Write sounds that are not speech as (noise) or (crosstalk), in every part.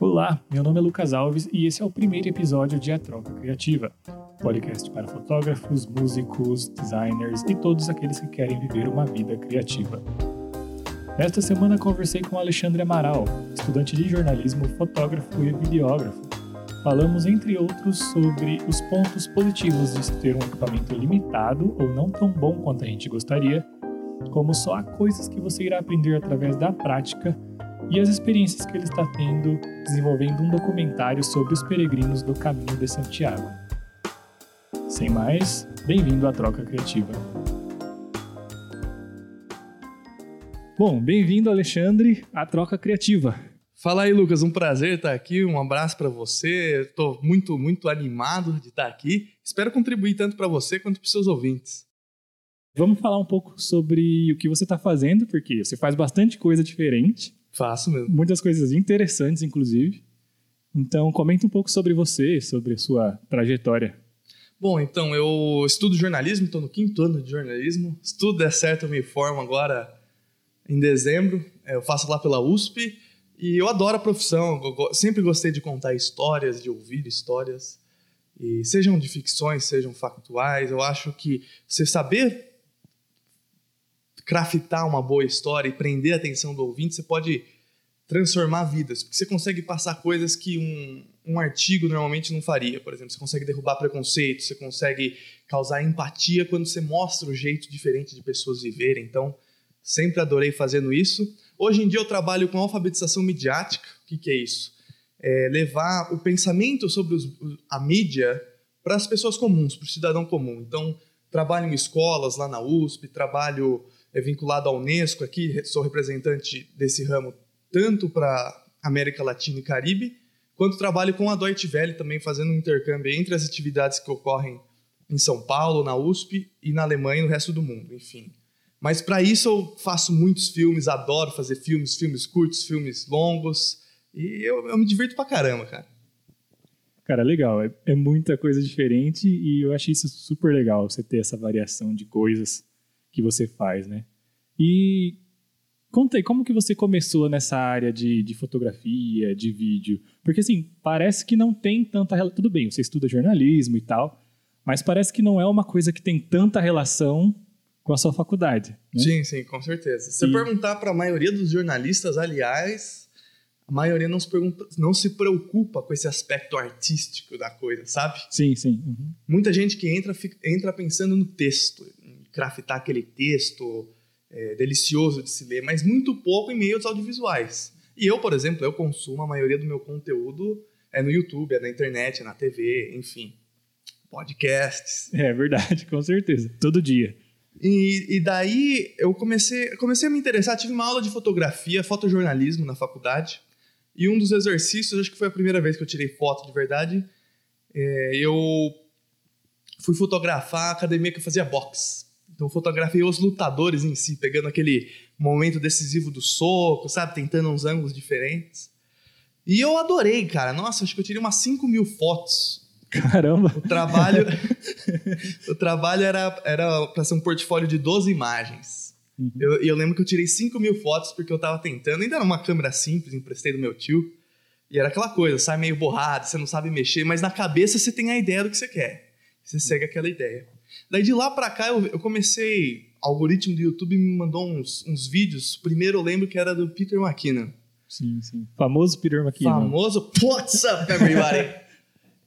Olá, meu nome é Lucas Alves e esse é o primeiro episódio de A Troca Criativa, podcast para fotógrafos, músicos, designers e todos aqueles que querem viver uma vida criativa. Nesta semana conversei com Alexandre Amaral, estudante de jornalismo, fotógrafo e videógrafo. Falamos, entre outros, sobre os pontos positivos de ter um equipamento limitado ou não tão bom quanto a gente gostaria, como só há coisas que você irá aprender através da prática e as experiências que ele está tendo desenvolvendo um documentário sobre os peregrinos do Caminho de Santiago. Sem mais, bem-vindo à Troca Criativa. Bom, bem-vindo, Alexandre, à Troca Criativa. Fala aí, Lucas, um prazer estar aqui, um abraço para você. Estou muito, muito animado de estar aqui. Espero contribuir tanto para você quanto para os seus ouvintes. Vamos falar um pouco sobre o que você está fazendo, porque você faz bastante coisa diferente. Faço mesmo. Muitas coisas interessantes, inclusive. Então, comenta um pouco sobre você, sobre a sua trajetória. Bom, então, eu estudo jornalismo, estou no quinto ano de jornalismo. Se tudo der certo, eu me formo agora em dezembro. É, eu faço lá pela USP e eu adoro a profissão. Sempre gostei de contar histórias, de ouvir histórias. E sejam de ficções, sejam factuais. Eu acho que você saber craftar uma boa história e prender a atenção do ouvinte, você pode transformar vidas, porque você consegue passar coisas que um, um artigo normalmente não faria. Por exemplo, você consegue derrubar preconceito, você consegue causar empatia quando você mostra o jeito diferente de pessoas viverem. Então, sempre adorei fazendo isso. Hoje em dia eu trabalho com alfabetização midiática. O que, que é isso? É levar o pensamento sobre os, a mídia para as pessoas comuns, para o cidadão comum. Então, trabalho em escolas lá na USP, trabalho é vinculado à Unesco aqui, sou representante desse ramo tanto para América Latina e Caribe, quanto trabalho com a Deutsche Welle também fazendo um intercâmbio entre as atividades que ocorrem em São Paulo, na USP e na Alemanha e no resto do mundo, enfim. Mas para isso eu faço muitos filmes, adoro fazer filmes, filmes curtos, filmes longos, e eu, eu me divirto pra caramba, cara. Cara, legal. É, é, muita coisa diferente e eu achei isso super legal, você ter essa variação de coisas que você faz, né? E conta aí, como que você começou nessa área de, de fotografia, de vídeo? Porque assim, parece que não tem tanta relação. Tudo bem, você estuda jornalismo e tal, mas parece que não é uma coisa que tem tanta relação com a sua faculdade. Né? Sim, sim, com certeza. Se e... perguntar para a maioria dos jornalistas, aliás, a maioria não se, pergunta, não se preocupa com esse aspecto artístico da coisa, sabe? Sim, sim. Uhum. Muita gente que entra, fica, entra pensando no texto, craftar aquele texto é, delicioso de se ler, mas muito pouco em meios audiovisuais. E eu, por exemplo, eu consumo a maioria do meu conteúdo é no YouTube, é na internet, é na TV, enfim, podcasts. É verdade, com certeza, todo dia. E, e, daí eu comecei, comecei a me interessar, tive uma aula de fotografia, fotojornalismo na faculdade, e um dos exercícios, acho que foi a primeira vez que eu tirei foto de verdade, é, eu fui fotografar a academia que eu fazia boxe. Então fotografei os lutadores em si, pegando aquele momento decisivo do soco, sabe? Tentando uns ângulos diferentes. E eu adorei, cara. Nossa, acho que eu tirei umas 5 mil fotos. Caramba! O trabalho, (laughs) o trabalho era, era para ser um portfólio de 12 imagens. Uhum. E eu, eu, lembro que eu tirei 5 mil fotos porque eu tava tentando. Ainda era uma câmera simples, emprestei do meu tio. E era aquela coisa, sai meio borrado, você não sabe mexer, mas na cabeça você tem a ideia do que você quer. Você segue aquela ideia. Daí de lá pra cá eu, eu comecei. O algoritmo do YouTube me mandou uns, uns vídeos. Primeiro eu lembro que era do Peter McKinnon. Sim, sim. Famoso Peter McKinnon. Famoso What's up, everybody?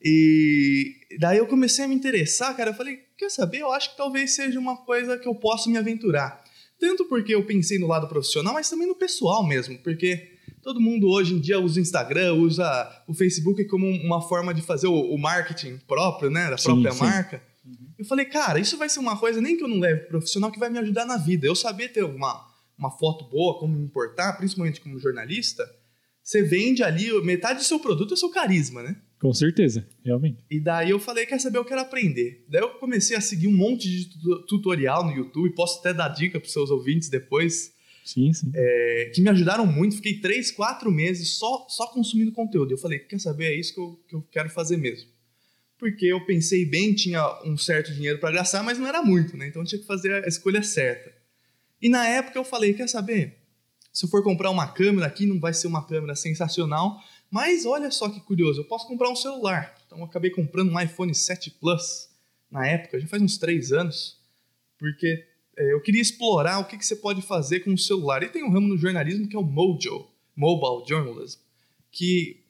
e daí eu comecei a me interessar, cara. Eu falei, quer saber? Eu acho que talvez seja uma coisa que eu possa me aventurar. Tanto porque eu pensei no lado profissional, mas também no pessoal mesmo. Porque todo mundo hoje em dia usa o Instagram, usa o Facebook como uma forma de fazer o, marketing próprio, né? Da própria sim, marca. Sim. Eu falei, cara, isso vai ser uma coisa nem que eu não leve profissional que vai me ajudar na vida. Eu saber ter uma, uma foto boa, como me importar, principalmente como jornalista, você vende ali, metade do seu produto é seu carisma, né? Com certeza, realmente. E daí eu falei, quer saber, eu quero aprender. Daí eu comecei a seguir um monte de tutorial no YouTube, posso até dar dica para os seus ouvintes depois. Sim, sim. É, que me ajudaram muito. Fiquei três, quatro meses só, só consumindo conteúdo. Eu falei, quer saber, é isso que eu, que eu quero fazer mesmo porque eu pensei bem, tinha um certo dinheiro para gastar, mas não era muito, né? Então eu tinha que fazer a escolha certa. E na época eu falei, quer saber? Se eu for comprar uma câmera aqui, não vai ser uma câmera sensacional, mas olha só que curioso, eu posso comprar um celular. Então eu acabei comprando um iPhone 7 Plus na época, já faz uns três anos, porque é, eu queria explorar o que, que você pode fazer com o celular. E tem um ramo no jornalismo que é o Mojo, Mobile Journalism, que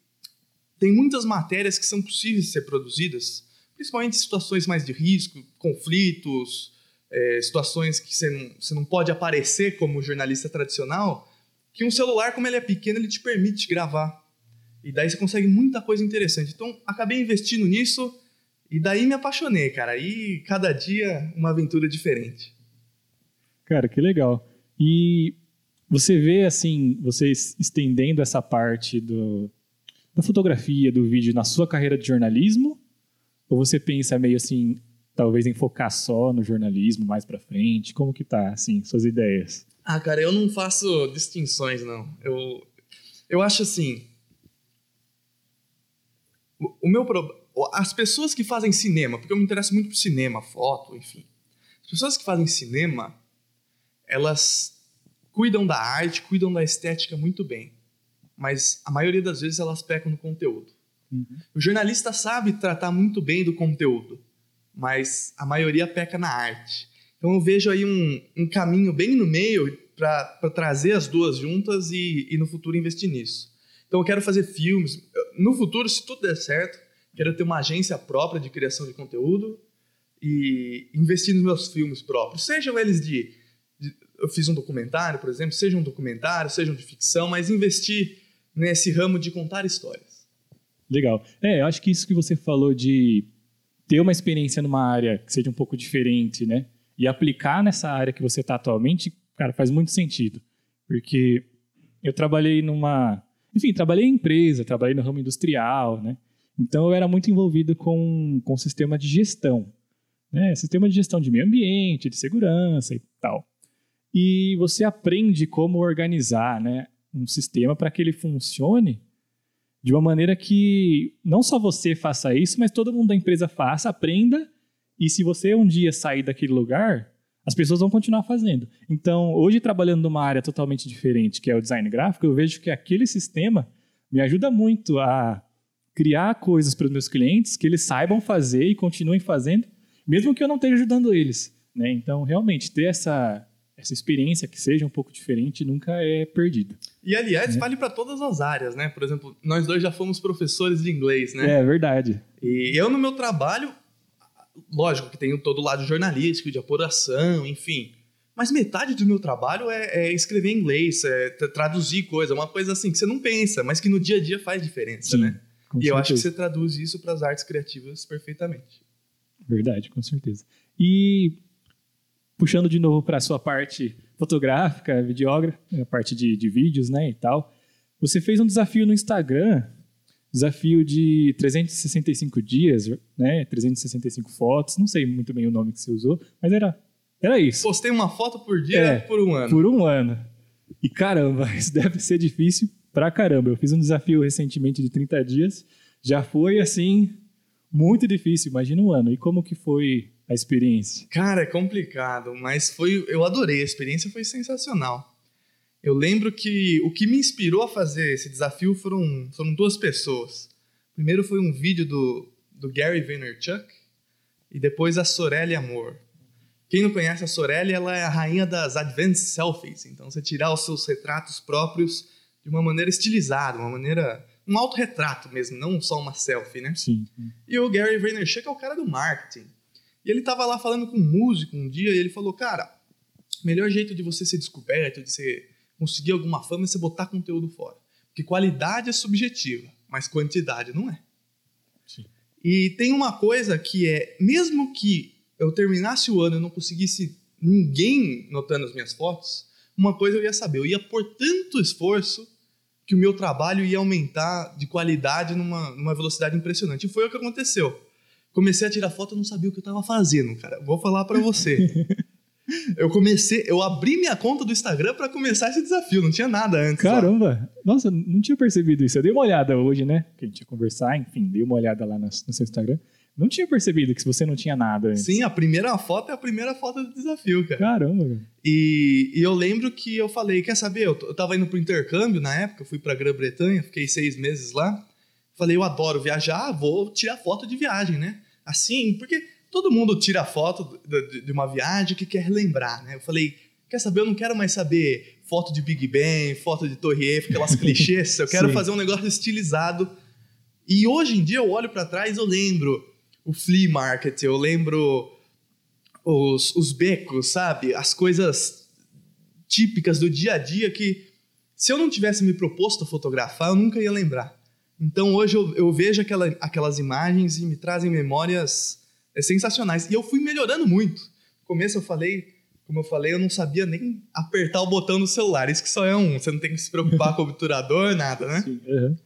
tem muitas matérias que são possíveis de ser produzidas, principalmente situações mais de risco, conflitos, é, situações que você não, você não pode aparecer como jornalista tradicional, que um celular, como ele é pequeno, ele te permite gravar. E daí você consegue muita coisa interessante. Então, acabei investindo nisso e daí me apaixonei, cara. E cada dia uma aventura diferente. Cara, que legal. E você vê, assim, vocês estendendo essa parte do, da fotografia, do vídeo na sua carreira de jornalismo? Ou você pensa meio assim, talvez em focar só no jornalismo mais para frente? Como que tá, assim, suas ideias? Ah, cara, eu não faço distinções, não. Eu, eu acho assim. O, o meu problema. As pessoas que fazem cinema, porque eu me interesso muito por cinema, foto, enfim. As pessoas que fazem cinema, elas cuidam da arte, cuidam da estética muito bem. Mas a maioria das vezes elas pecam no conteúdo. Uhum. O jornalista sabe tratar muito bem do conteúdo, mas a maioria peca na arte. Então eu vejo aí um, um caminho bem no meio para trazer as duas juntas e, e no futuro investir nisso. Então eu quero fazer filmes. No futuro, se tudo der certo, quero ter uma agência própria de criação de conteúdo e investir nos meus filmes próprios, sejam eles de, de eu fiz um documentário, por exemplo, seja um documentário, sejam de ficção, mas investir nesse ramo de contar histórias. Legal. É, eu acho que isso que você falou de ter uma experiência numa área que seja um pouco diferente, né? E aplicar nessa área que você está atualmente, cara, faz muito sentido. Porque eu trabalhei numa. Enfim, trabalhei em empresa, trabalhei no ramo industrial, né? Então eu era muito envolvido com, com sistema de gestão. Né? Sistema de gestão de meio ambiente, de segurança e tal. E você aprende como organizar né, um sistema para que ele funcione de uma maneira que não só você faça isso, mas todo mundo da empresa faça, aprenda, e se você um dia sair daquele lugar, as pessoas vão continuar fazendo. Então, hoje trabalhando numa área totalmente diferente, que é o design gráfico, eu vejo que aquele sistema me ajuda muito a criar coisas para os meus clientes que eles saibam fazer e continuem fazendo, mesmo que eu não esteja ajudando eles. Né? Então, realmente, ter essa essa experiência que seja um pouco diferente nunca é perdida. E aliás, é. vale para todas as áreas, né? Por exemplo, nós dois já fomos professores de inglês, né? É verdade. E eu no meu trabalho, lógico que tenho todo o lado jornalístico, de apuração, enfim. Mas metade do meu trabalho é, é escrever inglês, é traduzir coisa, uma coisa assim que você não pensa, mas que no dia a dia faz diferença, Sim, né? E certeza. eu acho que você traduz isso para as artes criativas perfeitamente. Verdade, com certeza. E puxando de novo para a sua parte fotográfica, videógrafa, a parte de, de vídeos, né, e tal. Você fez um desafio no Instagram, desafio de 365 dias, né, 365 fotos, não sei muito bem o nome que você usou, mas era, era isso. Postei uma foto por dia é, por um ano. Por um ano. E caramba, (laughs) isso deve ser difícil pra caramba. Eu fiz um desafio recentemente de 30 dias, já foi assim, muito difícil, imagina um ano. E como que foi a experiência? Cara, é complicado, mas foi, eu adorei, a experiência foi sensacional. Eu lembro que o que me inspirou a fazer esse desafio foram, foram duas pessoas. Primeiro foi um vídeo do, do Gary Vaynerchuk e depois a Sorelli Amor. Quem não conhece a Sorelli, ela é a rainha das advanced selfies. Então, você tirar os seus retratos próprios de uma maneira estilizada, uma maneira um autorretrato mesmo, não só uma selfie, né? Sim. E o Gary Vaynerchuk é o cara do marketing. E ele estava lá falando com um músico um dia e ele falou: Cara, o melhor jeito de você ser descoberto, de você conseguir alguma fama é você botar conteúdo fora. Porque qualidade é subjetiva, mas quantidade não é. Sim. E tem uma coisa que é: mesmo que eu terminasse o ano e não conseguisse ninguém notando as minhas fotos, uma coisa eu ia saber: eu ia pôr tanto esforço que o meu trabalho ia aumentar de qualidade numa, numa velocidade impressionante. E foi o que aconteceu. Comecei a tirar foto, eu não sabia o que eu estava fazendo, cara. Vou falar para você. eu comecei, eu abri minha conta do Instagram para começar esse desafio, não tinha nada antes. Caramba! Nossa, não tinha percebido isso. Eu dei uma olhada hoje, né? Que a gente ia conversar, enfim, dei uma olhada lá no, no seu Instagram. Não tinha percebido que você não tinha nada antes. Sim, a primeira foto é a primeira foto do desafio, cara. Caramba, cara. E, e eu lembro que eu falei, quer saber, eu, eu tava indo pro intercâmbio na época, eu fui pra Grã-Bretanha, fiquei seis meses lá. Falei, eu adoro viajar, vou tirar foto de viagem, né? Assim, porque todo mundo tira foto de, uma viagem que quer lembrar, né? Eu falei, quer saber, eu não quero mais saber foto de Big Ben, foto de Torre Eiffel, aquelas (laughs) clichês, eu quero Sim. fazer um negócio estilizado. E hoje em dia eu olho pra trás, eu lembro o flea market, eu lembro os, os becos, sabe? As coisas típicas do dia a dia que se eu não tivesse me proposto a fotografar, eu nunca ia lembrar. Então hoje eu, eu vejo aquela, aquelas imagens e me trazem memórias é, sensacionais. E eu fui melhorando muito. No começo eu falei, como eu falei, eu não sabia nem apertar o botão do celular. Isso que só é um. Você não tem que se preocupar (laughs) com o obturador, nada, né? Sim. aham.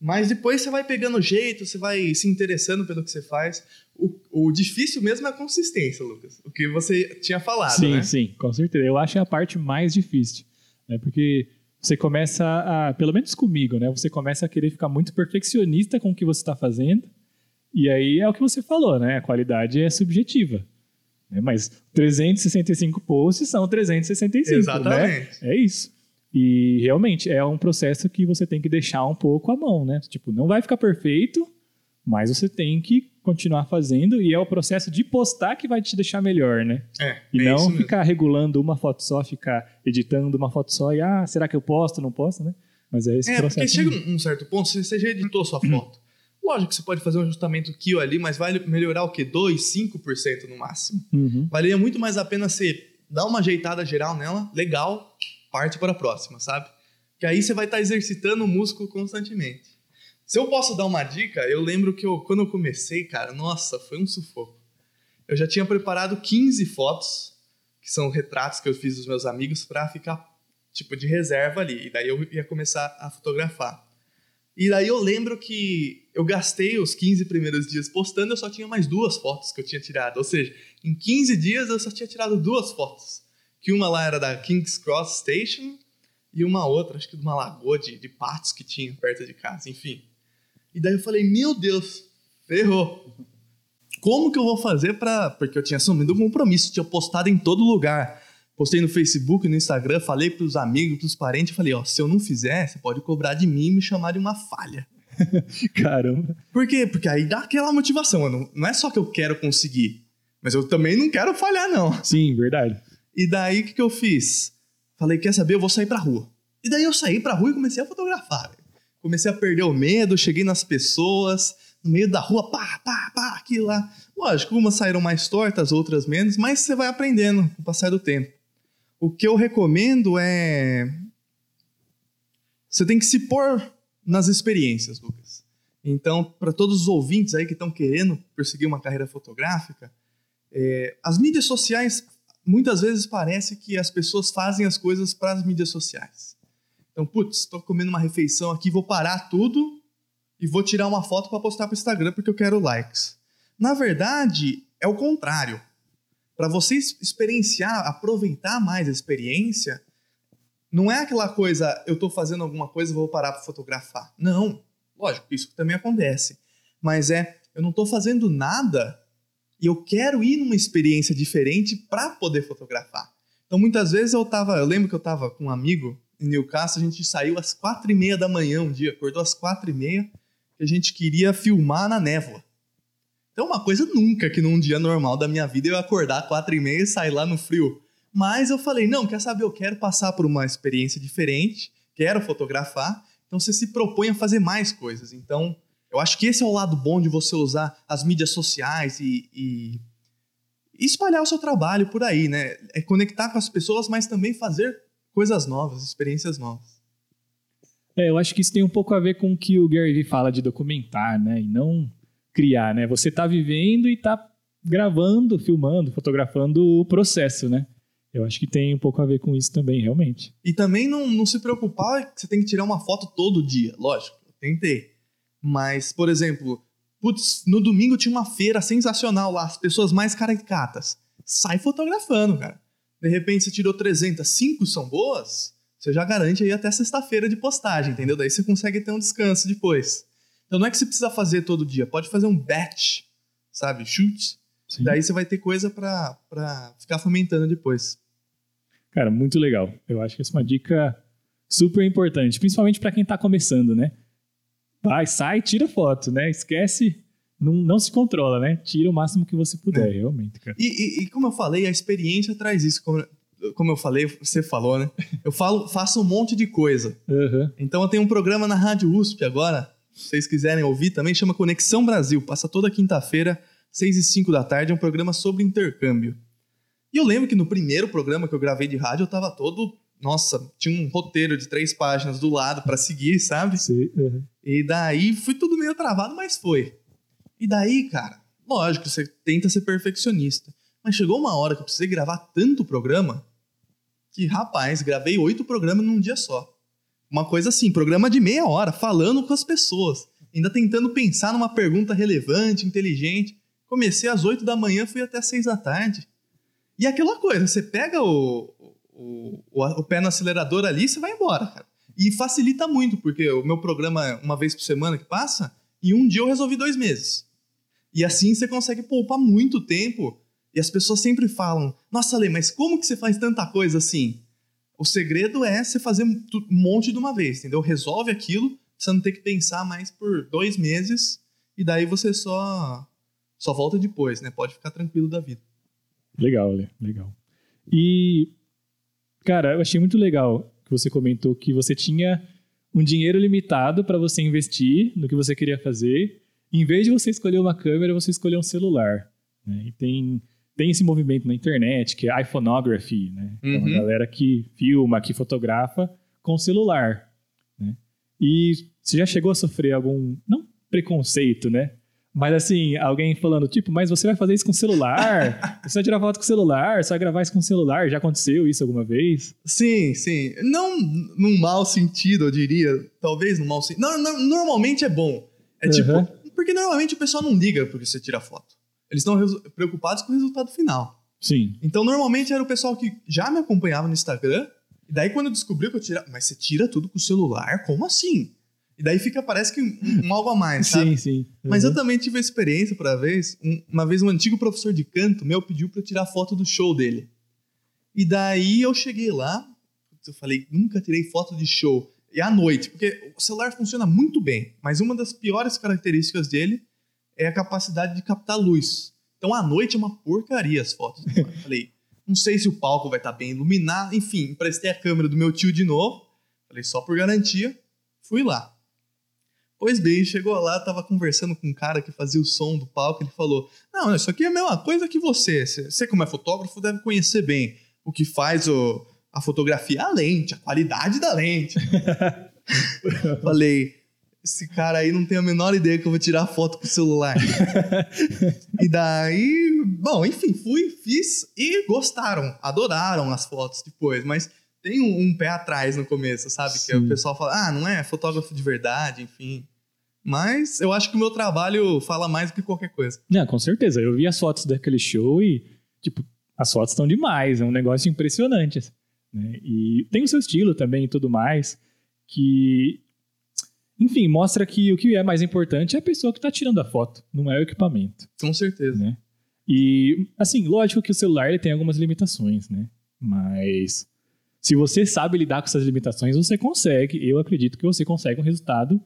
Mas depois você vai pegando jeito, você vai se interessando pelo que você faz. O, o difícil mesmo é a consistência, Lucas. O que você tinha falado, sim, né? sim, com certeza. Eu acho que é a parte mais difícil. Né? Porque você começa a, pelo menos comigo, né? Você começa a querer ficar muito perfeccionista com o que você está fazendo. E aí é o que você falou, né? A qualidade é subjetiva. Né? Mas 365 posts são 365, né? Exatamente. É isso. E realmente é um processo que você tem que deixar um pouco à mão, né? Tipo, não vai ficar perfeito, mas você tem que continuar fazendo e é o processo de postar que vai te deixar melhor, né? É, E é não ficar regulando uma foto só, ficar editando uma foto só e, ah, será que eu posto, não posto, né? Mas é esse É, porque processo. chega mesmo. um um certo ponto, você você já editou sua foto. Lógico que você pode fazer um ajustamento aqui ou ali, mas vai melhorar o quê? 2, 5% no máximo. Uhum. Valeria muito mais a pena você dar uma ajeitada geral nela, legal, parte para a próxima, sabe? Que aí você vai estar exercitando o músculo constantemente. Se eu posso dar uma dica, eu lembro que eu, quando eu comecei, cara, nossa, foi um sufoco. Eu já tinha preparado 15 fotos, que são retratos que eu fiz dos meus amigos, para ficar, tipo, de reserva ali. E daí eu ia começar a fotografar. E daí eu lembro que eu gastei os 15 primeiros dias postando, eu só tinha mais duas fotos que eu tinha tirado. Ou seja, em 15 dias eu só tinha tirado duas fotos. Que uma lá era da King's Cross Station e uma outra, acho que de uma lagoa de, de patos que tinha perto de casa, enfim. E daí eu falei, meu Deus, ferrou. Como que eu vou fazer pra... Porque eu tinha assumido um compromisso, tinha postado em todo lugar. Postei no Facebook, no Instagram, falei pros amigos, pros parentes, falei, ó, se eu não fizer, você pode cobrar de mim e me chamar de uma falha. (laughs) Caramba. Por quê? Porque aí dá aquela motivação. eu Não, é só que eu quero conseguir, mas eu também não quero falhar, não. Sim, verdade. E daí o que, que eu fiz? Falei, quer saber? Eu vou sair pra rua. E daí eu saí pra rua e comecei a fotografar. velho. Comecei a perder o medo, cheguei nas pessoas, no meio da rua, pá, pá, pá, aqui lá. Lógico, umas saíram mais tortas, outras menos, mas você vai aprendendo com o passar do tempo. O que eu recomendo é. Você tem que se pôr nas experiências, Lucas. Então, para todos os ouvintes aí que estão querendo perseguir uma carreira fotográfica, é, as mídias sociais muitas vezes parece que as pessoas fazem as coisas para as mídias sociais. Então, putz, estou comendo uma refeição aqui, vou parar tudo e vou tirar uma foto para postar para o Instagram porque eu quero likes. Na verdade, é o contrário. Para você experienciar, aproveitar mais a experiência, não é aquela coisa, eu estou fazendo alguma coisa, vou parar para fotografar. Não. Lógico, isso também acontece. Mas é, eu não estou fazendo nada e eu quero ir numa experiência diferente para poder fotografar. Então, muitas vezes eu tava, eu lembro que eu tava com um amigo em Newcastle, a gente saiu às quatro e meia da manhã um dia, acordou às quatro e meia, que a gente queria filmar na névoa. Então, uma coisa nunca que num dia normal da minha vida eu acordar às quatro e meia e sair lá no frio. Mas eu falei, não, quer saber, eu quero passar por uma experiência diferente, quero fotografar, então você se propõe a fazer mais coisas. Então, eu acho que esse é o lado bom de você usar as mídias sociais e- e espalhar o seu trabalho por aí, né? É conectar com as pessoas, mas também fazer coisas novas, experiências novas. É, eu acho que isso tem um pouco a ver com o que o Gary Vee fala de documentar, né? E não criar, né? Você tá vivendo e tá gravando, filmando, fotografando o processo, né? Eu acho que tem um pouco a ver com isso também, realmente. E também não, não se preocupar que você tem que tirar uma foto todo dia. Lógico, tentei. Mas, por exemplo, putz, no domingo tinha uma feira sensacional lá, as pessoas mais caricatas. Sai fotografando, cara. De repente você tirou 300, 5 são boas, você já garante aí até sexta-feira de postagem, entendeu? Daí você consegue ter um descanso depois. Então não é que você precisa fazer todo dia, pode fazer um batch sabe? Chute. Sim. Daí você vai ter coisa pra ficar fomentando depois. Cara, muito legal. Eu acho que essa é uma dica super importante, principalmente para quem tá começando, né? Vai, sai, tira foto, né? Esquece, não, não se controla, né? Tira o máximo que você puder, É. realmente, cara. E, e- e como eu falei, a experiência traz isso. Como, como eu falei, você falou, né? Eu falo, faço um monte de coisa. Aham. Então eu tenho um programa na Rádio USP agora, se vocês quiserem ouvir também, chama Conexão Brasil. Passa toda quinta-feira, 6 e 5 da tarde, é um programa sobre intercâmbio. E eu lembro que no primeiro programa que eu gravei de rádio, eu tava todo. Nossa, tinha um roteiro de três páginas do lado pra seguir, sabe? Sei, aham. E daí foi tudo meio travado, mas foi. E daí, cara, lógico, você tenta ser perfeccionista. Mas chegou uma hora que eu precisei gravar tanto programa que, rapaz, gravei oito programas num dia só. Uma coisa assim, programa de meia hora, falando com as pessoas. Ainda tentando pensar numa pergunta relevante, inteligente. Comecei às oito da manhã, fui até às seis da tarde. E aquela coisa, você pega o, o, o, o pé no acelerador ali, você vai embora, cara. E facilita muito, porque o meu programa uma vez por semana que passa, e um dia eu resolvi dois meses. E assim você consegue poupar muito tempo. E as pessoas sempre falam: Nossa, Lê, mas como que você faz tanta coisa assim? O segredo é você fazer um monte de uma vez, entendeu? Resolve aquilo, você não ter que pensar mais por dois meses, e daí você só, só volta depois, né? Pode ficar tranquilo da vida. Legal, Lê, legal. E, cara, eu achei muito legal que você comentou que você tinha um dinheiro limitado para você investir no que você queria fazer. Em vez de você escolher uma câmera, você escolheu um celular. né? E tem, tem esse movimento na internet que é iPhoneography, né? É uma Uhum. galera que filma, que fotografa com celular. Né? E você já chegou a sofrer algum, não preconceito, né? Mas assim, alguém falando, tipo, mas você vai fazer isso com celular? (laughs) você vai tirar foto com celular? Você vai gravar isso com celular? Já aconteceu isso alguma vez? Sim, sim. Não num mau sentido, eu diria. Talvez num mau sentido. Não, não, normalmente é bom. É tipo. Aham. Porque normalmente o pessoal não liga porque você tira foto. Eles estão preocupados com o resultado final. Sim. Então, normalmente era o pessoal que já me acompanhava no Instagram. E daí, quando eu descobri que eu tirava. Mas você tira tudo com o celular? Como assim? E daí fica, parece que um, um algo a mais, sabe? Sim, sim. Mas eu Uhum. também tive a experiência por uma vez. Um- uma vez um antigo professor de canto meu pediu eu tirar foto do show dele. E daí eu cheguei lá, eu falei, nunca tirei foto de show. E à noite, porque o celular funciona muito bem, mas uma das piores características dele é a capacidade de captar luz. Então à noite é uma porcaria as fotos. Eu falei, não sei se o palco vai estar bem iluminado. Enfim, emprestei a câmera do meu tio de novo. Falei, só por garantia, fui lá. Pois bem, chegou lá, tava conversando com um cara que fazia o som do palco, ele falou: Não, isso aqui é a mesma coisa que você. Você, como é fotógrafo, deve conhecer bem o que faz o, a fotografia, a lente, a qualidade da lente. (laughs) Falei, esse cara aí não tem a menor ideia que eu vou tirar foto com o celular. e daí, bom, enfim, fui, fiz e gostaram, adoraram as fotos depois, mas tem um, um pé atrás no começo, sabe? Que Sim. o pessoal fala, ah, não é fotógrafo de verdade, enfim. Mas eu acho que o meu trabalho fala mais do que qualquer coisa. Não, com certeza. Eu vi as fotos daquele show e, tipo, as fotos estão demais. É um negócio impressionante. assim, né? E tem o seu estilo também e tudo mais. Que, enfim, mostra que o que é mais importante é a pessoa que está tirando a foto, não é o equipamento. Com certeza. né? E, assim, lógico que o celular tem algumas limitações, né? Mas se você sabe lidar com essas limitações, você consegue. Eu acredito que você consegue um resultado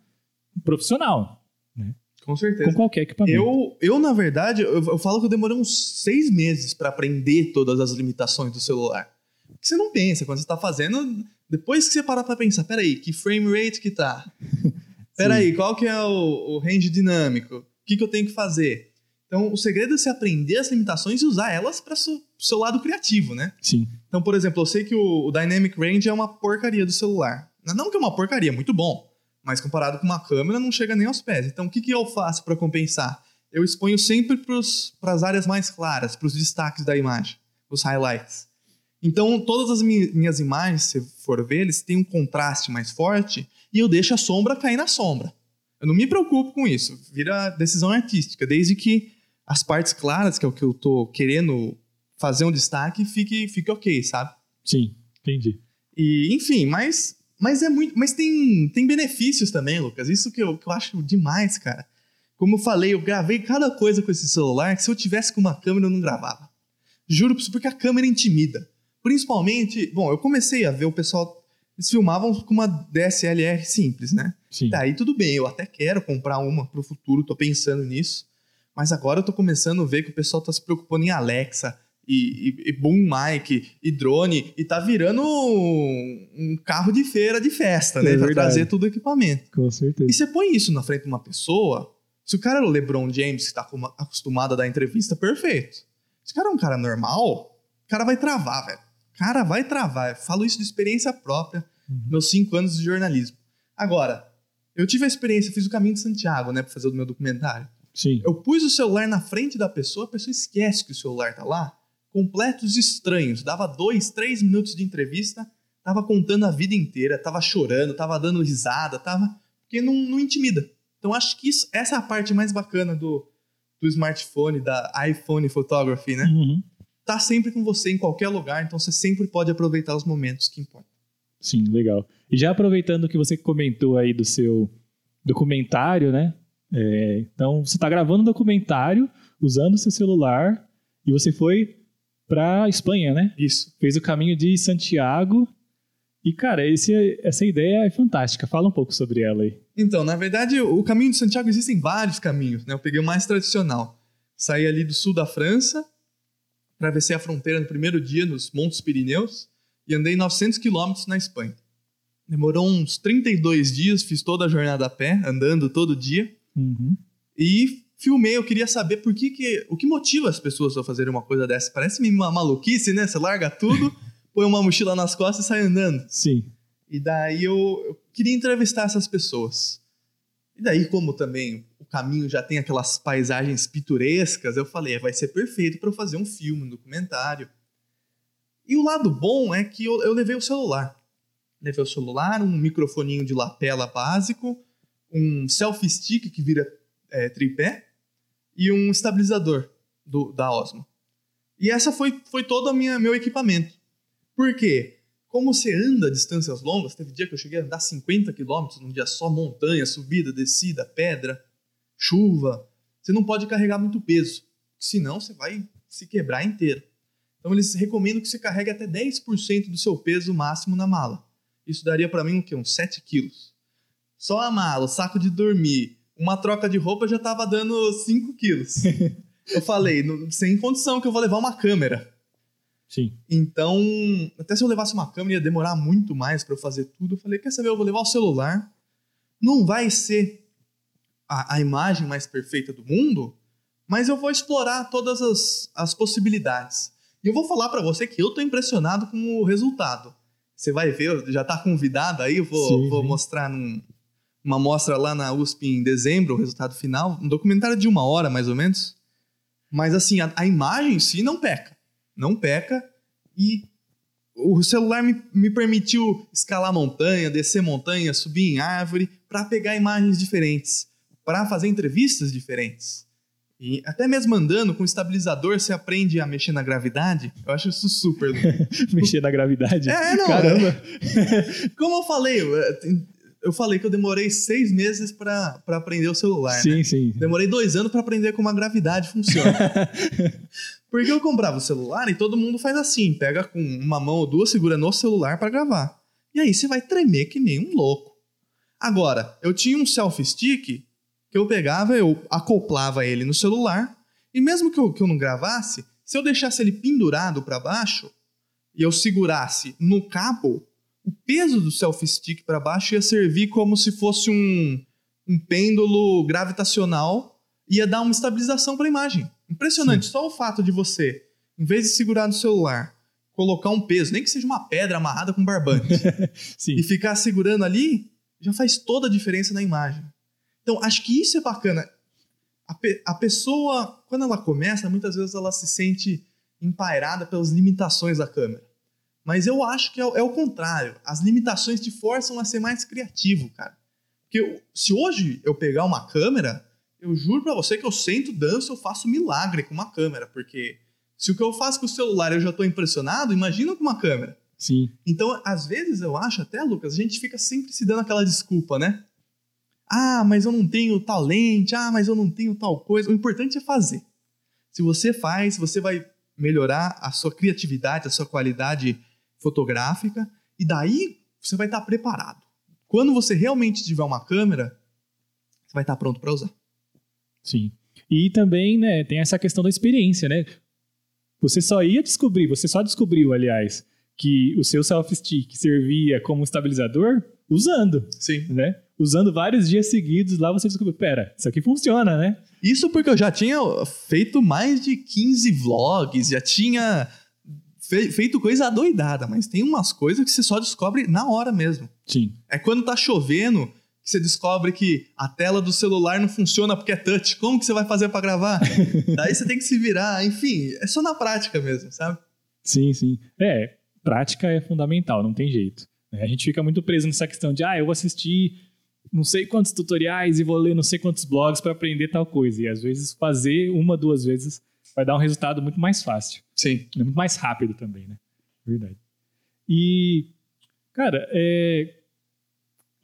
profissional Com com certeza. qualquer equipamento. Eu, eu, na verdade, eu, eu falo que eu demorei uns seis meses pra aprender todas as limitações do celular. Porque você não pensa, quando você tá fazendo, depois que você parar pra pensar, peraí, que frame rate que tá? (laughs) Peraí, qual que é o, o range dinâmico? O que, que eu tenho que fazer? Então, o segredo é você aprender as limitações e usar elas para o seu lado criativo, né? Sim. Então, por exemplo, eu sei que o, o Dynamic Range é uma porcaria do celular. Não que é uma porcaria, é muito bom. Mas comparado com uma câmera, não chega nem aos pés. Então, o que, que eu faço para compensar? Eu exponho sempre para as áreas mais claras, para os destaques da imagem, os highlights. Então, todas as mi- minhas imagens, se for ver, eles têm um contraste mais forte e eu deixo a sombra cair na sombra. Eu não me preocupo com isso. Vira decisão artística, desde que as partes claras, que é o que eu tô querendo fazer um destaque, fique, fique ok, sabe? Sim, entendi. E, enfim, mas, mas é muito. Mas tem, tem benefícios também, Lucas. Isso que eu, que eu acho demais, cara. Como eu falei, eu gravei cada coisa com esse celular que se eu tivesse com uma câmera eu não gravava. Juro por isso, porque a câmera intimida. Principalmente, bom, eu comecei a ver o pessoal. Eles filmavam com uma DSLR simples, né? Sim. Daí tudo bem, eu até quero comprar uma pro futuro, tô pensando nisso. Mas agora eu tô começando a ver que o pessoal tá se preocupando em Alexa e, e, e boom mic e drone e tá virando um, um carro de feira de festa, né? É pra trazer todo o equipamento. Com certeza. E você põe isso na frente de uma pessoa, se o cara é o LeBron James, que tá acostumado a dar entrevista, perfeito. Se o cara é um cara normal, o cara vai travar, velho. O cara vai travar. Eu falo isso de experiência própria, Uhum. meus cinco anos de jornalismo. Agora, eu tive a experiência, fiz o caminho de Santiago, né, pra fazer o meu documentário. Sim. Eu pus o celular na frente da pessoa, a pessoa esquece que o celular tá lá. Completos estranhos. Dava dois, três minutos de entrevista, tava contando a vida inteira, tava chorando, tava dando risada, tava. Porque não, não intimida. Então acho que isso, essa é a parte mais bacana do, do smartphone, da iPhone Photography, né? Uhum. Tá sempre com você em qualquer lugar, então você sempre pode aproveitar os momentos que importam. Sim, legal. E já aproveitando que você comentou aí do seu documentário, né? É, então, você está gravando um documentário usando o seu celular e você foi para Espanha, né? Isso. Fez o caminho de Santiago. E, cara, esse, essa ideia é fantástica. Fala um pouco sobre ela aí. Então, na verdade, o caminho de Santiago existem vários caminhos, né? Eu peguei o mais tradicional. Saí ali do sul da França, atravessei a fronteira no primeiro dia nos Montes Pirineus e andei 900 quilômetros na Espanha. Demorou uns 32 dias, fiz toda a jornada a pé, andando todo dia Uhum. e filmei. Eu queria saber por que, que o que motiva as pessoas a fazerem uma coisa dessa. Parece meio uma maluquice, né? Você larga tudo, (laughs) põe uma mochila nas costas e sai andando. Sim. E daí eu, eu queria entrevistar essas pessoas. E daí, como também o caminho já tem aquelas paisagens pitorescas, eu falei, "É, vai ser perfeito para eu fazer um filme, um documentário. E o lado bom é que eu, eu levei o celular. Levei o celular, um microfoninho de lapela básico, um selfie stick que vira é, tripé e um estabilizador do, da Osmo. E essa foi, foi todo o meu equipamento. Por quê? Como você anda distâncias longas, teve dia que eu cheguei a andar 50 quilômetros num dia só, montanha, subida, descida, pedra, chuva. Você não pode carregar muito peso, senão você vai se quebrar inteiro. Então eles recomendam que você carregue até 10% do seu peso máximo na mala. Isso daria para mim o quê? Uns 7 quilos. Só a mala, o saco de dormir, uma troca de roupa já tava dando 5 quilos. (laughs) eu falei, "Não- sem condição que eu vou levar uma câmera. Sim. Então, até se eu levasse uma câmera ia demorar muito mais para eu fazer tudo. Eu falei, quer saber, eu vou levar o celular. Não vai ser a, a imagem mais perfeita do mundo, mas eu vou explorar todas as, as possibilidades. E eu vou falar para você que eu tô impressionado com o resultado. Você vai ver, já tá convidado aí, eu vou, Sim, vou mostrar num, uma mostra lá na USP em dezembro, o resultado final. Um documentário de uma hora, mais ou menos. Mas assim, a, a imagem em si não peca não peca. E o celular me, me permitiu escalar montanha, descer montanha, subir em árvore, para pegar imagens diferentes, para fazer entrevistas diferentes. E até mesmo andando com estabilizador, você aprende a mexer na gravidade. Eu acho isso super. (laughs) Mexer na gravidade. É, não, Caramba. Como eu falei, eu, falei que eu demorei seis meses para aprender o celular. né? Sim, sim. Demorei dois anos para aprender como a gravidade funciona. (laughs) Porque eu comprava o celular e todo mundo faz assim: pega com uma mão ou duas, segura no celular para gravar. E aí você vai tremer que nem um louco. Agora, eu tinha um selfie stick que eu pegava, eu acoplava ele no celular, e mesmo que eu, que eu não gravasse, se eu deixasse ele pendurado para baixo e eu segurasse no cabo, o peso do selfie stick para baixo ia servir como se fosse um, um pêndulo gravitacional, ia dar uma estabilização para a imagem. Impressionante, só o fato de você, em vez de segurar no celular, colocar um peso, nem que seja uma pedra amarrada com barbante, (laughs) Sim. e ficar segurando ali, já faz toda a diferença na imagem. Então, acho que isso é bacana. A, pe- a pessoa, quando ela começa, muitas vezes ela se sente empairada pelas limitações da câmera. Mas eu acho que é, o- é o contrário. As limitações te forçam a ser mais criativo, cara. Porque eu- se hoje eu pegar uma câmera, eu juro pra você que eu sento, danço, eu faço milagre com uma câmera. Porque se o que eu faço com o celular eu já tô impressionado, imagina com uma câmera. Sim. Então, às vezes eu acho até, Lucas, a gente fica sempre se dando aquela desculpa, né? Ah, mas eu não tenho tal lente, ah, mas eu não tenho tal coisa. O importante é fazer. Se você faz, você vai melhorar a sua criatividade, a sua qualidade fotográfica, e daí você vai estar preparado. Quando você realmente tiver uma câmera, você vai estar pronto para usar. Sim. E também, né, tem essa questão da experiência, né? Você só ia descobrir, você só descobriu, aliás, que o seu self-stick servia como estabilizador usando. Sim. Né? Usando vários dias seguidos, lá você descobriu, pera, isso aqui funciona, né? Isso porque eu já tinha feito mais de 15 vlogs, já tinha feito coisa adoidada, mas tem umas coisas que você só descobre na hora mesmo. Sim. É quando tá chovendo que você descobre que a tela do celular não funciona porque é touch. Como que você vai fazer para gravar? (laughs) Daí você tem que se virar. Enfim, é só na prática mesmo, sabe? Sim, sim. É, prática é fundamental, não tem jeito. A gente fica muito preso nessa questão de, ah, eu vou assistir não sei quantos tutoriais e vou ler não sei quantos blogs para aprender tal coisa. E às vezes fazer uma, duas vezes vai dar um resultado muito mais fácil. Sim. É muito mais rápido também, né? Verdade. E, cara, é,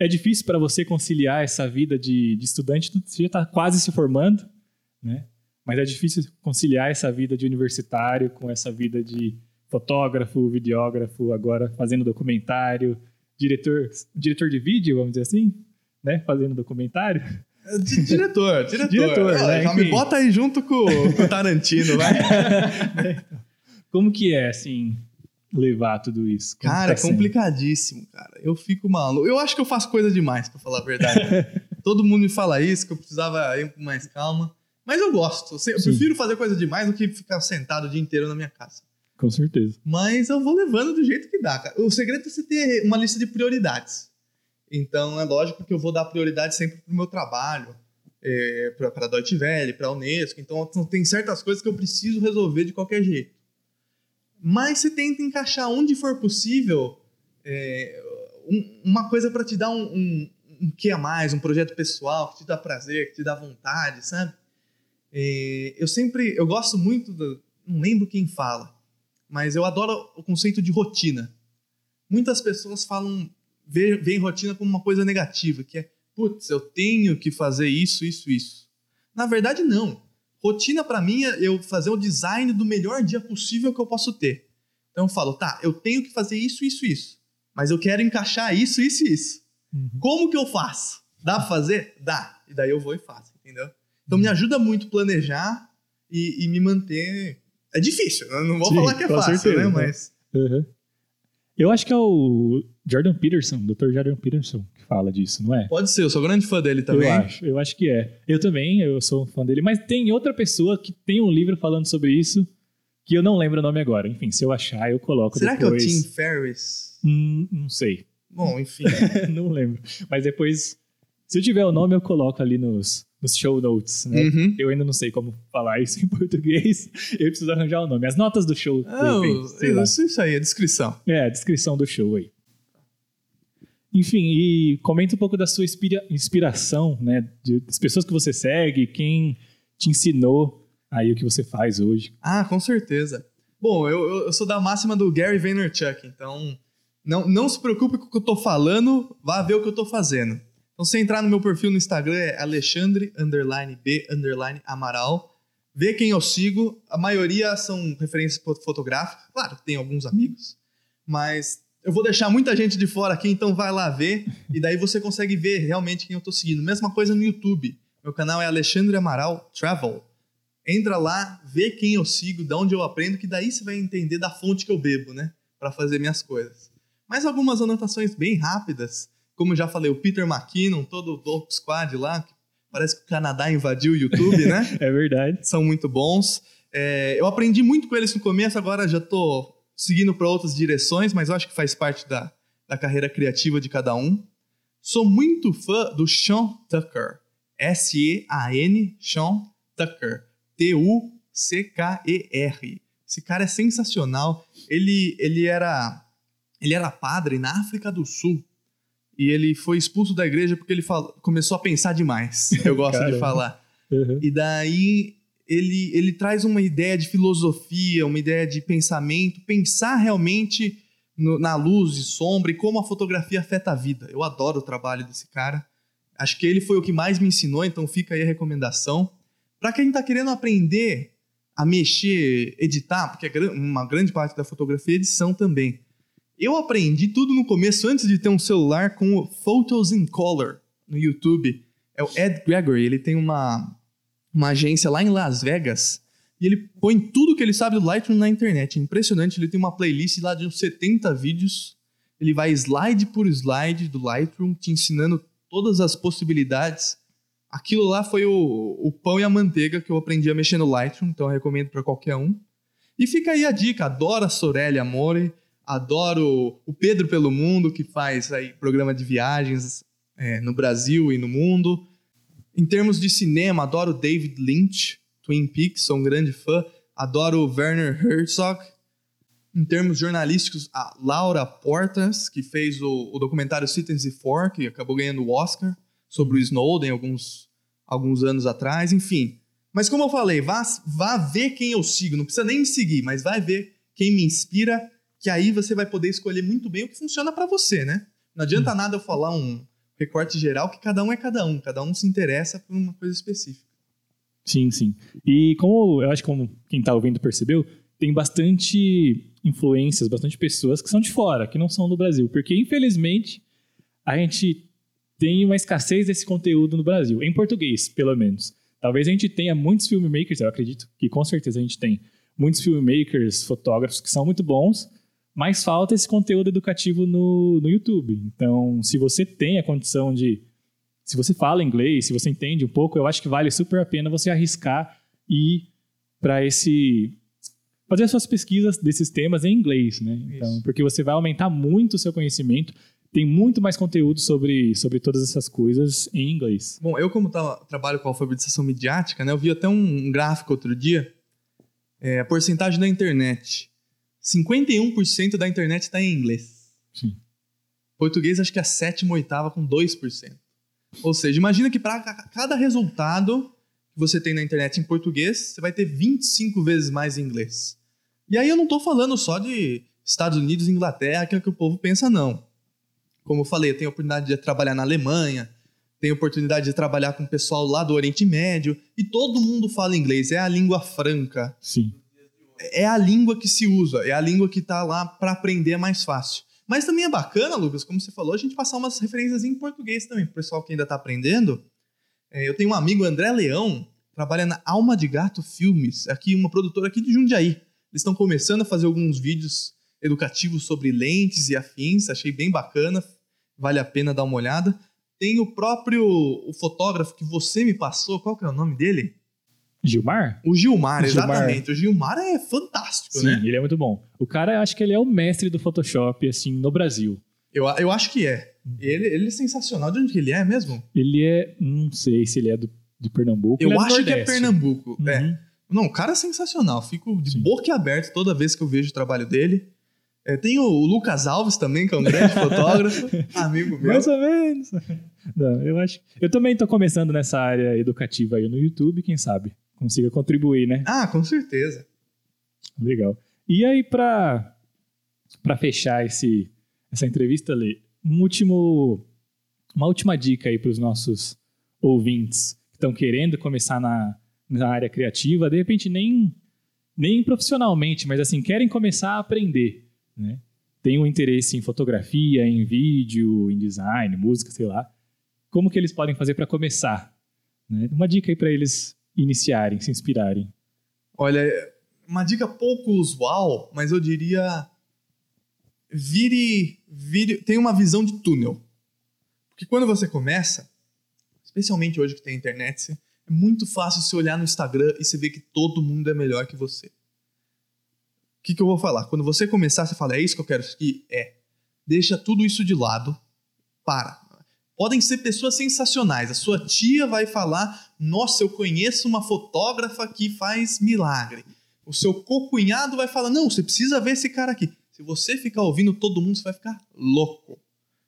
é difícil para você conciliar essa vida de, de estudante, você já está quase se formando, né? Mas é difícil conciliar essa vida de universitário com essa vida de fotógrafo, videógrafo, agora fazendo documentário, diretor, diretor de vídeo, vamos dizer assim? né? Fazendo documentário. Diretor, diretor. diretor é, né? Já me bota aí junto com, com o Tarantino, vai. (laughs) Como que é, assim, levar tudo isso? Como cara, tá é complicadíssimo, cara. Eu fico maluco. Eu acho que eu faço coisa demais, pra falar a verdade. (laughs) Todo mundo me fala isso, que eu precisava ir com mais calma. Mas eu gosto. Eu Sim. prefiro fazer coisa demais do que ficar sentado o dia inteiro na minha casa. Com certeza. Mas eu vou levando do jeito que dá, cara. O segredo é você ter uma lista de prioridades. Então é lógico que eu vou dar prioridade sempre para o meu trabalho, é, para a Deutsche Welle, para a Unesco. Então tem certas coisas que eu preciso resolver de qualquer jeito. Mas você tenta encaixar onde for possível é, um, uma coisa para te dar um, um, um que a mais, um projeto pessoal que te dá prazer, que te dá vontade, sabe? É, eu sempre, eu gosto muito, do, não lembro quem fala, mas eu adoro o conceito de rotina. Muitas pessoas falam vê, vê rotina como uma coisa negativa, que é, putz, eu tenho que fazer isso, isso, isso. Na verdade, não. Rotina para mim é eu fazer o design do melhor dia possível que eu posso ter. Então eu falo, tá, eu tenho que fazer isso, isso, isso. Mas eu quero encaixar isso, isso e isso. Uhum. Como que eu faço? Dá pra fazer? Dá. E daí eu vou e faço, entendeu? Então me ajuda muito planejar e, e me manter. É difícil, eu não vou Sim, falar que é fácil, certeza, né? Mas. Uhum. Eu acho que é o Jordan Peterson, Dr. Jordan Peterson, que fala disso, não é? Pode ser, eu sou grande fã dele também. Eu acho, eu acho que é. Eu também, eu sou fã dele, mas tem outra pessoa que tem um livro falando sobre isso que eu não lembro o nome agora. Enfim, se eu achar, eu coloco Será depois. que é o Tim Ferriss? Hum, não sei. Bom, enfim. (laughs) não lembro. Mas depois, se eu tiver o nome, eu coloco ali nos, nos show notes, né? Uhum. Eu ainda não sei como falar isso em (laughs) português. Eu preciso arranjar o nome. As notas do show. Oh, isso, isso aí, a descrição. É, a descrição do show aí. Enfim, e comenta um pouco da sua inspira inspiração, né? De, das pessoas que você segue, quem te ensinou aí o que você faz hoje. Ah, com certeza. Bom, eu, eu sou da máxima do Gary Vaynerchuk, então não, não se preocupe com o que eu tô falando, vá ver o que eu tô fazendo. Então, se entrar no meu perfil no Instagram, é Alexandre, underline B, underline Amaral. Vê quem eu sigo. A maioria são referências fotográficas. Claro, tem alguns amigos. Mas eu vou deixar muita gente de fora aqui, então vai lá ver. E daí você consegue ver realmente quem eu tô seguindo. Mesma coisa no YouTube. Meu canal é Alexandre Amaral Travel. Entra lá, vê quem eu sigo, de onde eu aprendo, que daí você vai entender da fonte que eu bebo, né? Para fazer minhas coisas. Mais algumas anotações bem rápidas como eu já falei, o Peter McKinnon, todo o Dope Squad lá, parece que o Canadá invadiu o YouTube, né? (laughs) é verdade. São muito bons. É, eu aprendi muito com eles no começo, agora já estou seguindo para outras direções, mas eu acho que faz parte da, da carreira criativa de cada um. Sou muito fã do Sean Tucker. S-E-A-N, Sean Tucker. T-U-C-K-E-R. Esse cara é sensacional. Ele, ele, era, ele era padre na África do Sul e ele foi expulso da igreja porque ele começou a pensar demais. Eu gosto de falar. Uhum. E daí ele, ele traz uma ideia de filosofia, uma ideia de pensamento, pensar realmente no, na luz e sombra e como a fotografia afeta a vida. Eu adoro o trabalho desse cara. Acho que ele foi o que mais me ensinou, então fica aí a recomendação. Para quem está querendo aprender a mexer, editar, porque é uma grande parte da fotografia é edição também. Eu aprendi tudo no começo, antes de ter um celular, com o Photos in Color no YouTube. É o Ed Gregory, ele tem uma, uma agência lá em Las Vegas e ele põe tudo que ele sabe do Lightroom na internet. É impressionante, ele tem uma playlist lá de uns 70 vídeos. Ele vai slide por slide do Lightroom, te ensinando todas as possibilidades. Aquilo lá foi o, o pão e a manteiga que eu aprendi a mexer no Lightroom, então recomendo para qualquer um. E fica aí a dica, adoro a Sorelli Amore, adoro o Pedro Pelo Mundo, que faz aí programa de viagens é, no Brasil e no mundo. Em termos de cinema, adoro David Lynch, Twin Peaks, sou um grande fã. Adoro Werner Herzog. Em termos jornalísticos, a Laura Portas, que fez o, o documentário Citizens For, que acabou ganhando o Oscar sobre o Snowden alguns, alguns anos atrás, enfim. Mas como eu falei, vá, vá ver quem eu sigo, não precisa nem me seguir, mas vai ver quem me inspira, que aí você vai poder escolher muito bem o que funciona para você, né? Não adianta hum. nada eu falar um recorte geral, que cada um é cada um, cada um se interessa por uma coisa específica. Sim, sim. E como eu acho que como quem está ouvindo percebeu, tem bastante influências, bastante pessoas que são de fora, que não são do Brasil, porque infelizmente a gente tem uma escassez desse conteúdo no Brasil, em português, pelo menos. Talvez a gente tenha muitos filmmakers, eu acredito que com certeza a gente tem muitos filmmakers, fotógrafos que são muito bons, mas falta esse conteúdo educativo no, no YouTube. Então, se você tem a condição de. Se você fala inglês, se você entende um pouco, eu acho que vale super a pena você arriscar e ir para esse. fazer as suas pesquisas desses temas em inglês, né? Então, porque você vai aumentar muito o seu conhecimento tem muito mais conteúdo sobre, sobre todas essas coisas em inglês. Bom, eu como tá, trabalho com alfabetização midiática, né, eu vi até um, gráfico outro dia, é, a porcentagem da internet. 51% da internet está em inglês. Sim. Português acho que é a sétima, oitava com 2%. Ou seja, imagina que para cada resultado que você tem na internet em português, você vai ter 25 vezes mais em inglês. E aí eu não estou falando só de Estados Unidos e Inglaterra, que é o que o povo pensa, não. Como eu falei, eu tenho a oportunidade de trabalhar na Alemanha, tenho a oportunidade de trabalhar com o pessoal lá do Oriente Médio, e todo mundo fala inglês, é a língua franca. Sim. É a língua que se usa, é a língua que está lá para aprender mais fácil. Mas também é bacana, Lucas, como você falou, a gente passar umas referências em português também, para o pessoal que ainda está aprendendo. É, eu tenho um amigo, André Leão, trabalha na Alma de Gato Filmes, aqui uma produtora aqui de Jundiaí. Eles estão começando a fazer alguns vídeos educativos sobre lentes e afins, achei bem bacana, vale a pena dar uma olhada. Tem o próprio o fotógrafo que você me passou, qual que é o nome dele? Gilmar? O Gilmar, exatamente. O Gilmar é fantástico, Sim, né? ele é muito bom. O cara, acho que ele é o mestre do Photoshop, assim, no Brasil. Eu, eu acho que é. Ele, ele é sensacional. De onde que ele é mesmo? Ele é, não sei se ele é do, de Pernambuco. Eu é acho que é Pernambuco. É. Uhum. É. Não, o cara é sensacional. Fico de Sim. boca aberta toda vez que eu vejo o trabalho dele. É, tem o, Lucas Alves também, que é um grande (laughs) fotógrafo, amigo meu. Mais ou menos. Não, eu acho. Eu também estou começando nessa área educativa aí no YouTube, quem sabe consiga contribuir, né? Ah, com certeza. Legal. E aí, para para fechar esse, essa entrevista, Lê, um último, uma última dica aí para os nossos ouvintes que estão querendo começar na, na área criativa, de repente nem, nem profissionalmente, mas assim, querem começar a aprender né? Tem um interesse em fotografia, em vídeo, em design, música, sei lá. Como que eles podem fazer para começar? Né? Uma dica aí para eles iniciarem, se inspirarem. Olha, uma dica pouco usual, mas eu diria vire, vire, tem uma visão de túnel. Porque quando você começa, especialmente hoje que tem internet, é muito fácil você olhar no Instagram e você ver que todo mundo é melhor que você que, que eu vou falar? Quando você começar, você fala, é isso que eu quero seguir? É. Deixa tudo isso de lado. Para. Podem ser pessoas sensacionais. A sua tia vai falar: Nossa, eu conheço uma fotógrafa que faz milagre. O seu cocunhado vai falar: Não, você precisa ver esse cara aqui. Se você ficar ouvindo todo mundo, você vai ficar louco.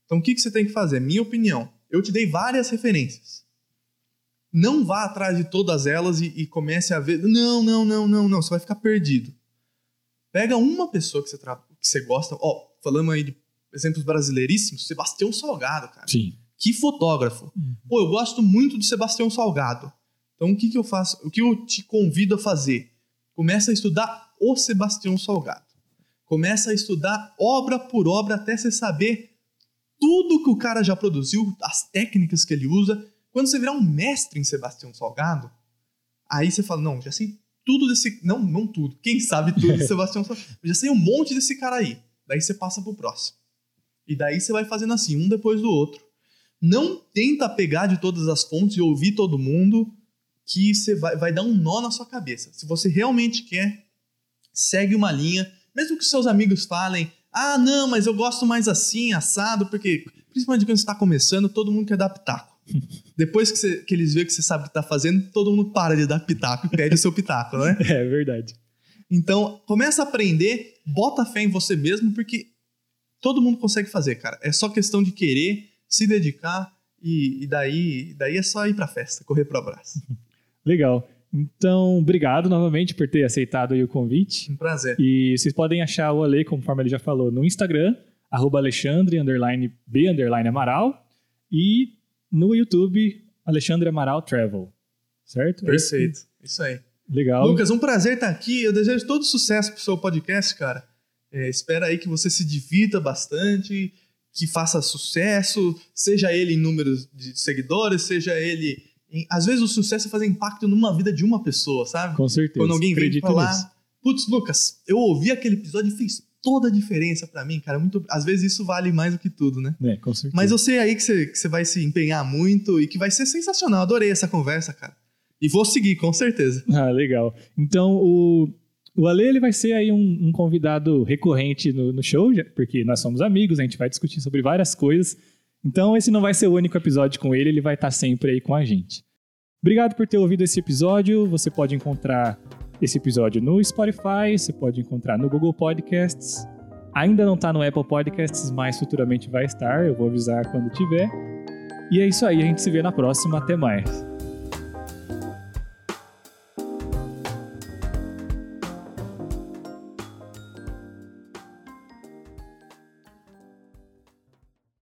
Então, o que, você tem que fazer? Minha opinião. Eu te dei várias referências. Não vá atrás de todas elas e, e comece a ver. Não, não, não, não, não. Você vai ficar perdido. Pega uma pessoa que você, tra... que você gosta. Ó, falando aí de exemplos brasileiríssimos, Sebastião Salgado, cara. Sim. Que fotógrafo. Pô, eu gosto muito de Sebastião Salgado. Então o que, que eu faço? O que eu te convido a fazer? Começa a estudar o Sebastião Salgado. Começa a estudar obra por obra até você saber tudo que o cara já produziu, as técnicas que ele usa. Quando você virar um mestre em Sebastião Salgado, aí você fala: não, já sei tudo desse. Não, não tudo. Quem sabe tudo de (laughs) Sebastião Salgado? Já sei um monte desse cara aí. Daí você passa pro próximo. E daí você vai fazendo assim, um depois do outro. Não tenta pegar de todas as fontes e ouvir todo mundo, que você vai, vai dar um nó na sua cabeça. Se você realmente quer, segue uma linha, mesmo que seus amigos falem, ah, não, mas eu gosto mais assim, assado, porque principalmente quando você está começando, todo mundo quer dar pitaco. (laughs) Depois que, você, que eles veem que você sabe o que está fazendo, todo mundo para de dar pitaco e pede o seu pitaco, né? (laughs) É verdade. Então, começa a aprender, bota fé em você mesmo, porque todo mundo consegue fazer, cara. É só questão de querer, se dedicar e, e daí, daí é só ir pra festa, correr pro abraço. (laughs) Legal. Então, obrigado novamente por ter aceitado o convite. Um prazer. E vocês podem achar o Ale, conforme ele já falou, no Instagram, arroba Alexandre, underline, B, underline Amaral, e no YouTube, Alexandre Amaral Travel. Certo? Perfeito. Isso aí. Legal. Lucas, um prazer estar aqui. Eu desejo todo sucesso pro seu podcast, cara. É, espero aí que você se divirta bastante, que faça sucesso, seja ele em números de seguidores, seja ele. Em... Às vezes o sucesso é fazer impacto numa vida de uma pessoa, sabe? Com certeza. Quando alguém vem falar, putz, Lucas, eu ouvi aquele episódio e fez toda a diferença pra mim, cara. Muito... Às vezes isso vale mais do que tudo, né? É, com certeza. Mas eu sei aí que você, que você vai se empenhar muito e que vai ser sensacional. Adorei essa conversa, cara. E vou seguir, com certeza. Ah, legal. Então, o, o Ale ele vai ser aí um, um convidado recorrente no, no show, porque nós somos amigos, a gente vai discutir sobre várias coisas. Então, esse não vai ser o único episódio com ele, ele vai estar sempre aí com a gente. Obrigado por ter ouvido esse episódio. Você pode encontrar esse episódio no Spotify, você pode encontrar no Google Podcasts. Ainda não está no Apple Podcasts, mas futuramente vai estar. Eu vou avisar quando tiver. E é isso aí, a gente se vê na próxima. Até mais.